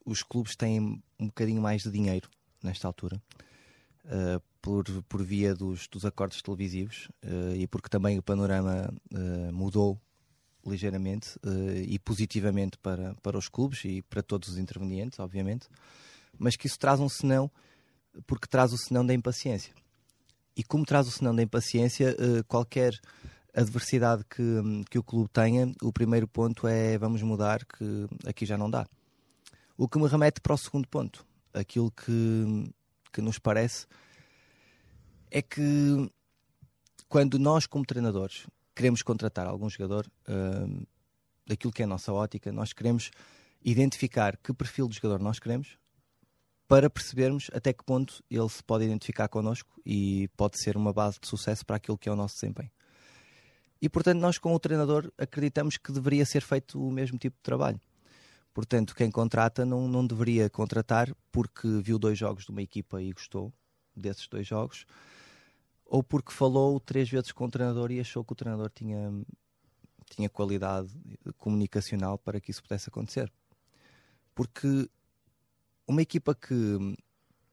os clubes têm um bocadinho mais de dinheiro nesta altura, uh, por, por via dos, dos acordos televisivos uh, e porque também o panorama uh, mudou ligeiramente e positivamente para, para os clubes e para todos os intervenientes, obviamente, mas que isso traz um senão porque traz o senão da impaciência. E como traz o senão da impaciência, eh, qualquer adversidade que, que o clube tenha, o primeiro ponto é vamos mudar, que aqui já não dá. O que me remete para o segundo ponto. Aquilo que, que nos parece é que quando nós, como treinadores, queremos contratar algum jogador, uh, daquilo que é a nossa ótica, nós queremos identificar que perfil de jogador nós queremos, para percebermos até que ponto ele se pode identificar connosco e pode ser uma base de sucesso para aquilo que é o nosso desempenho. E portanto, nós com o treinador acreditamos que deveria ser feito o mesmo tipo de trabalho. Portanto, quem contrata não, não deveria contratar porque viu dois jogos de uma equipa e gostou desses dois jogos, ou porque falou três vezes com o treinador e achou que o treinador tinha, tinha qualidade comunicacional para que isso pudesse acontecer. Porque uma equipa que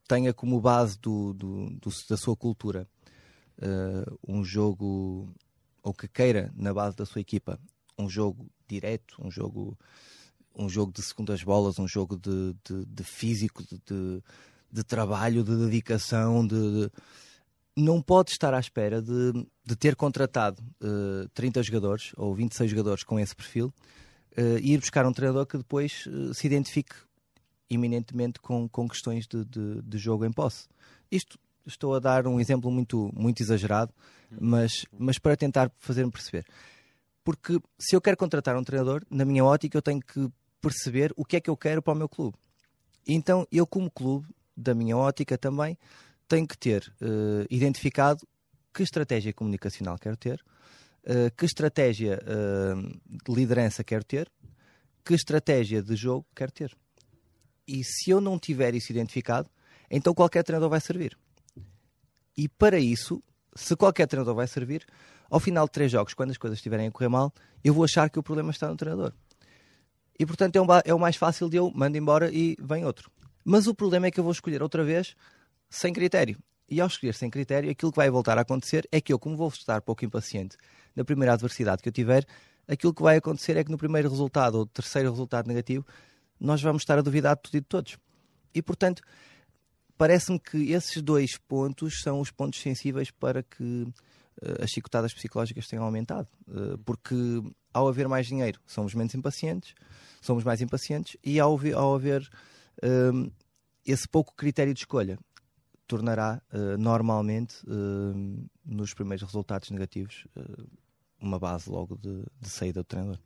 tenha como base do, do, do da sua cultura uh, um jogo, ou que queira na base da sua equipa, um jogo direto, um jogo, um jogo de segundas bolas, um jogo de, de, de físico, de, de, trabalho, de dedicação, de, não pode estar à espera de, ter contratado uh, eh, 30 jogadores ou 26 jogadores com esse perfil uh, e ir buscar um treinador que depois uh, se identifique eminentemente com, com questões de, de, de, jogo em posse. Isto estou a dar um exemplo muito, muito exagerado, mas, mas para tentar fazer-me perceber. Porque se eu quero contratar um treinador, na minha ótica, eu tenho que perceber o que é que eu quero para o meu clube. Então, eu, como clube, da minha ótica também, tenho que ter uh, identificado que estratégia comunicacional quero ter, uh, que estratégia uh, de liderança quero ter, que estratégia de jogo quero ter. E se eu não tiver isso identificado, então qualquer treinador vai servir. E para isso, se qualquer treinador vai servir, ao final de três jogos, quando as coisas estiverem a correr mal, eu vou achar que o problema está no treinador. E portanto é, um, é o mais fácil de eu mando embora e vem outro. Mas o problema é que eu vou escolher outra vez sem critério. E ao escolher sem critério, aquilo que vai voltar a acontecer é que eu, como vou estar pouco impaciente na primeira adversidade que eu tiver, aquilo que vai acontecer é que no primeiro resultado ou terceiro resultado negativo, nós vamos estar a duvidar de tudo e de todos. E portanto, parece-me que esses dois pontos são os pontos sensíveis para que uh, as chicotadas psicológicas tenham aumentado. Uh, porque ao haver mais dinheiro, somos menos impacientes, somos mais impacientes, e ao, ao haver uh, esse pouco critério de escolha, tornará normalmente, nos primeiros resultados negativos, uma base logo de, de saída do treinador.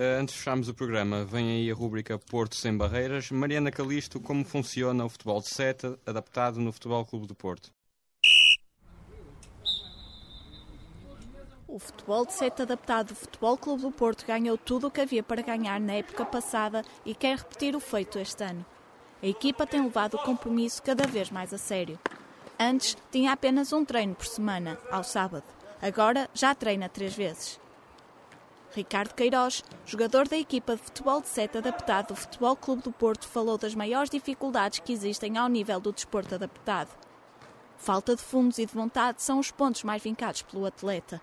Uh, antes de fecharmos o programa, vem aí a rúbrica Porto Sem Barreiras. Mariana Calisto, como funciona o futebol de seta adaptado no Futebol Clube do Porto? O futebol de sete adaptado do Futebol Clube do Porto ganhou tudo o que havia para ganhar na época passada e quer repetir o feito este ano. A equipa tem levado o compromisso cada vez mais a sério. Antes tinha apenas um treino por semana, ao sábado. Agora já treina três vezes. Ricardo Queiroz, jogador da equipa de futebol de sete adaptado do Futebol Clube do Porto, falou das maiores dificuldades que existem ao nível do desporto adaptado. Falta de fundos e de vontade são os pontos mais vincados pelo atleta.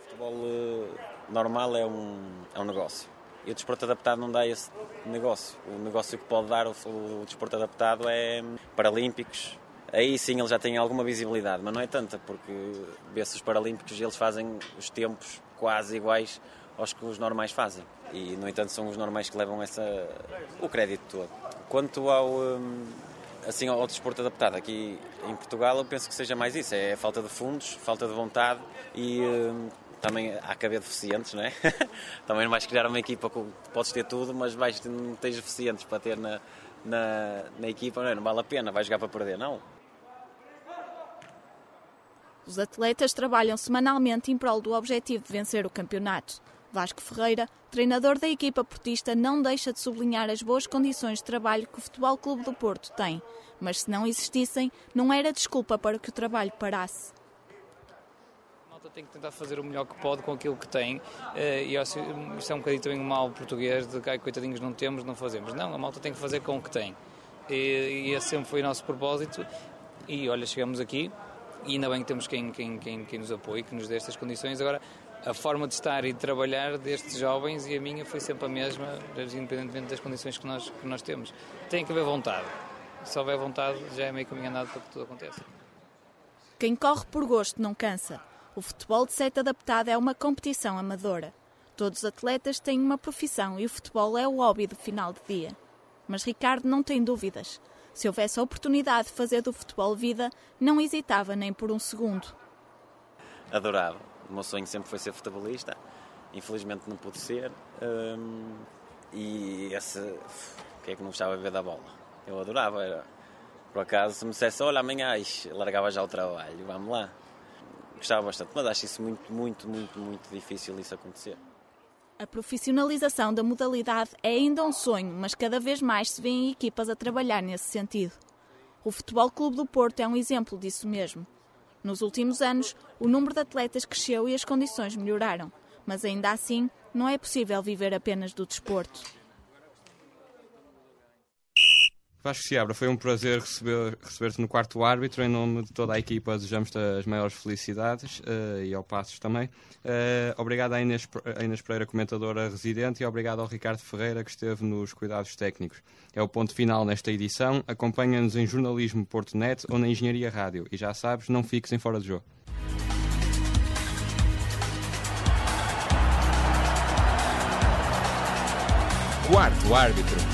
O futebol uh, normal é um, é um negócio. E o desporto adaptado não dá esse negócio. O negócio que pode dar o, o desporto adaptado é paralímpicos. Aí sim ele já tem alguma visibilidade, mas não é tanta, porque vê-se os paralímpicos eles fazem os tempos quase iguais aos que os normais fazem. E, no entanto, são os normais que levam essa, o crédito todo. Quanto ao, hum, assim, ao desporto adaptado aqui em Portugal, eu penso que seja mais isso: é falta de fundos, falta de vontade e hum, também há haver deficientes, não é? também não vais criar uma equipa que podes ter tudo, mas vais, não tens deficientes para ter na, na, na equipa, não, é? não vale a pena, vais jogar para perder, não. Os atletas trabalham semanalmente em prol do objetivo de vencer o campeonato. Vasco Ferreira, treinador da equipa portista, não deixa de sublinhar as boas condições de trabalho que o Futebol Clube do Porto tem, mas se não existissem, não era desculpa para que o trabalho parasse malta tem que tentar fazer o melhor que pode com aquilo que tem. Eh, e isso é um bocadinho também um mal português de que coitadinhos não temos, não fazemos. Não, a malta tem que fazer com o que tem. E, e esse sempre foi o nosso propósito. E olha, chegamos aqui, e ainda bem que temos quem, quem, quem, quem nos apoie, que nos dê estas condições. Agora, a forma de estar e de trabalhar destes jovens e a minha foi sempre a mesma, independentemente das condições que nós, que nós temos. Tem que haver vontade. Se houver vontade, já é meio caminho andado para que tudo aconteça. Quem corre por gosto não cansa. O futebol de sete adaptado é uma competição amadora. Todos os atletas têm uma profissão e o futebol é o hobby do final de dia. Mas Ricardo não tem dúvidas. Se houvesse a oportunidade de fazer do futebol vida, não hesitava nem por um segundo. Adorava. O meu sonho sempre foi ser futebolista. Infelizmente não pude ser. Hum, e esse. O que é que não gostava de ver da bola? Eu adorava. Era, por acaso, se me dissesse, olha, amanhã, ixi, largava já o trabalho, vamos lá. Gostava bastante, mas acho isso muito, muito, muito, muito difícil isso acontecer. A profissionalização da modalidade é ainda um sonho, mas cada vez mais se vêem equipas a trabalhar nesse sentido. O Futebol Clube do Porto é um exemplo disso mesmo. Nos últimos anos, o número de atletas cresceu e as condições melhoraram, mas ainda assim não é possível viver apenas do desporto. Vasco Seabra, foi um prazer receber-te receber no quarto árbitro. Em nome de toda a equipa, desejamos-te as maiores felicidades uh, e ao Passos também. Uh, obrigado à Inês, à Inês Pereira, comentadora residente, e obrigado ao Ricardo Ferreira, que esteve nos cuidados técnicos. É o ponto final nesta edição. Acompanha-nos em jornalismo.net ou na Engenharia Rádio. E já sabes, não fiques em fora de jogo. Quarto árbitro.